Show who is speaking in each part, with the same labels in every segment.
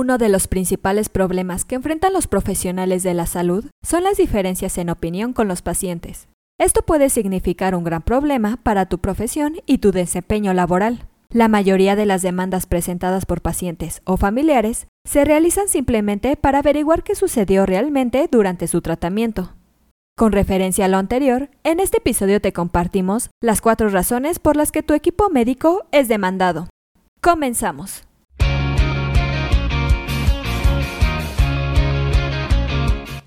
Speaker 1: Uno de los principales problemas que enfrentan los profesionales de la salud son las diferencias en opinión con los pacientes. Esto puede significar un gran problema para tu profesión y tu desempeño laboral. La mayoría de las demandas presentadas por pacientes o familiares se realizan simplemente para averiguar qué sucedió realmente durante su tratamiento. Con referencia a lo anterior, en este episodio te compartimos las cuatro razones por las que tu equipo médico es demandado. Comenzamos.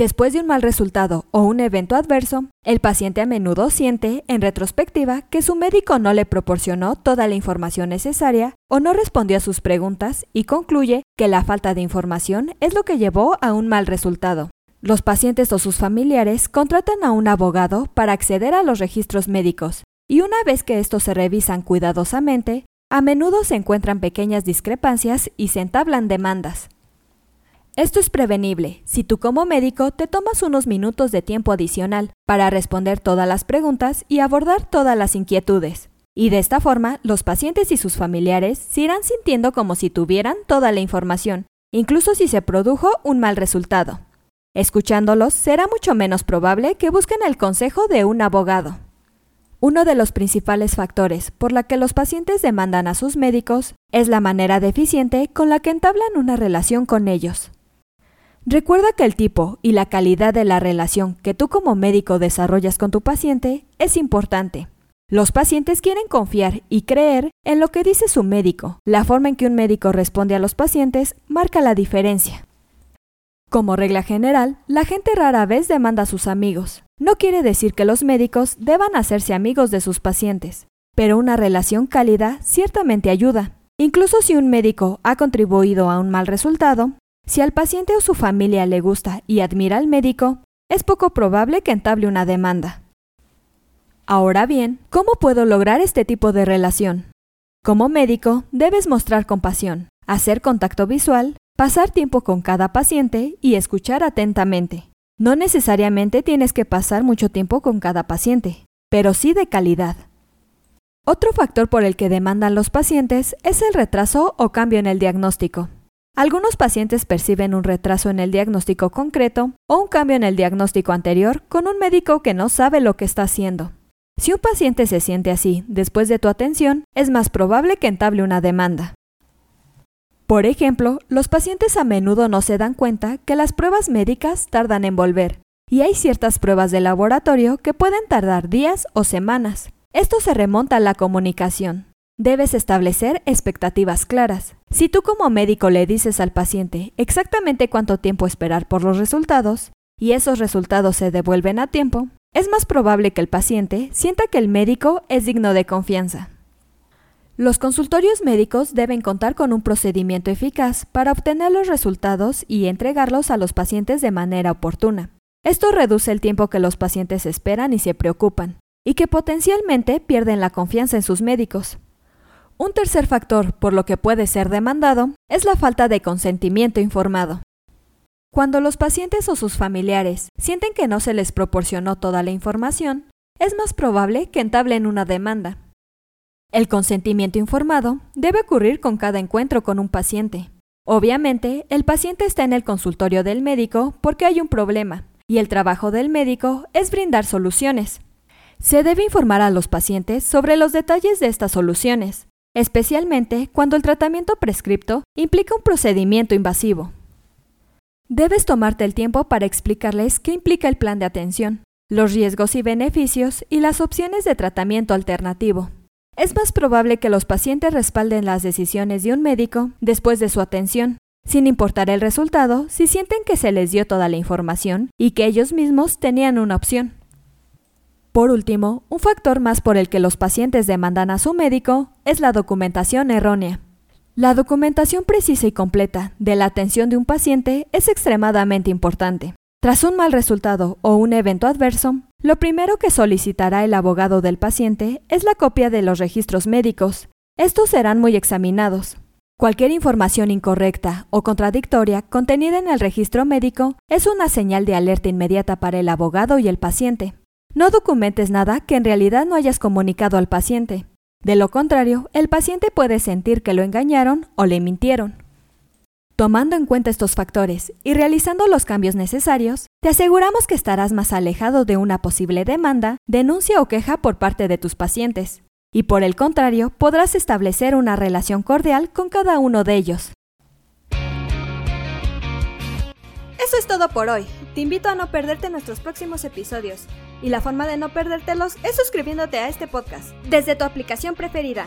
Speaker 1: Después de un mal resultado o un evento adverso, el paciente a menudo siente, en retrospectiva, que su médico no le proporcionó toda la información necesaria o no respondió a sus preguntas y concluye que la falta de información es lo que llevó a un mal resultado. Los pacientes o sus familiares contratan a un abogado para acceder a los registros médicos y una vez que estos se revisan cuidadosamente, a menudo se encuentran pequeñas discrepancias y se entablan demandas. Esto es prevenible si tú como médico te tomas unos minutos de tiempo adicional para responder todas las preguntas y abordar todas las inquietudes. Y de esta forma, los pacientes y sus familiares se irán sintiendo como si tuvieran toda la información, incluso si se produjo un mal resultado. Escuchándolos, será mucho menos probable que busquen el consejo de un abogado. Uno de los principales factores por la que los pacientes demandan a sus médicos es la manera deficiente con la que entablan una relación con ellos. Recuerda que el tipo y la calidad de la relación que tú como médico desarrollas con tu paciente es importante. Los pacientes quieren confiar y creer en lo que dice su médico. La forma en que un médico responde a los pacientes marca la diferencia. Como regla general, la gente rara vez demanda a sus amigos. No quiere decir que los médicos deban hacerse amigos de sus pacientes, pero una relación cálida ciertamente ayuda. Incluso si un médico ha contribuido a un mal resultado, si al paciente o su familia le gusta y admira al médico, es poco probable que entable una demanda. Ahora bien, ¿cómo puedo lograr este tipo de relación? Como médico, debes mostrar compasión, hacer contacto visual, pasar tiempo con cada paciente y escuchar atentamente. No necesariamente tienes que pasar mucho tiempo con cada paciente, pero sí de calidad. Otro factor por el que demandan los pacientes es el retraso o cambio en el diagnóstico. Algunos pacientes perciben un retraso en el diagnóstico concreto o un cambio en el diagnóstico anterior con un médico que no sabe lo que está haciendo. Si un paciente se siente así después de tu atención, es más probable que entable una demanda. Por ejemplo, los pacientes a menudo no se dan cuenta que las pruebas médicas tardan en volver, y hay ciertas pruebas de laboratorio que pueden tardar días o semanas. Esto se remonta a la comunicación. Debes establecer expectativas claras. Si tú como médico le dices al paciente exactamente cuánto tiempo esperar por los resultados, y esos resultados se devuelven a tiempo, es más probable que el paciente sienta que el médico es digno de confianza. Los consultorios médicos deben contar con un procedimiento eficaz para obtener los resultados y entregarlos a los pacientes de manera oportuna. Esto reduce el tiempo que los pacientes esperan y se preocupan, y que potencialmente pierden la confianza en sus médicos. Un tercer factor por lo que puede ser demandado es la falta de consentimiento informado. Cuando los pacientes o sus familiares sienten que no se les proporcionó toda la información, es más probable que entablen una demanda. El consentimiento informado debe ocurrir con cada encuentro con un paciente. Obviamente, el paciente está en el consultorio del médico porque hay un problema, y el trabajo del médico es brindar soluciones. Se debe informar a los pacientes sobre los detalles de estas soluciones, especialmente cuando el tratamiento prescripto implica un procedimiento invasivo. Debes tomarte el tiempo para explicarles qué implica el plan de atención, los riesgos y beneficios y las opciones de tratamiento alternativo. Es más probable que los pacientes respalden las decisiones de un médico después de su atención, sin importar el resultado, si sienten que se les dio toda la información y que ellos mismos tenían una opción. Por último, un factor más por el que los pacientes demandan a su médico es la documentación errónea. La documentación precisa y completa de la atención de un paciente es extremadamente importante. Tras un mal resultado o un evento adverso, lo primero que solicitará el abogado del paciente es la copia de los registros médicos. Estos serán muy examinados. Cualquier información incorrecta o contradictoria contenida en el registro médico es una señal de alerta inmediata para el abogado y el paciente. No documentes nada que en realidad no hayas comunicado al paciente. De lo contrario, el paciente puede sentir que lo engañaron o le mintieron. Tomando en cuenta estos factores y realizando los cambios necesarios, te aseguramos que estarás más alejado de una posible demanda, denuncia o queja por parte de tus pacientes, y por el contrario, podrás establecer una relación cordial con cada uno de ellos. Eso es todo por hoy. Te invito a no perderte nuestros próximos episodios. Y la forma de no perdértelos es suscribiéndote a este podcast desde tu aplicación preferida.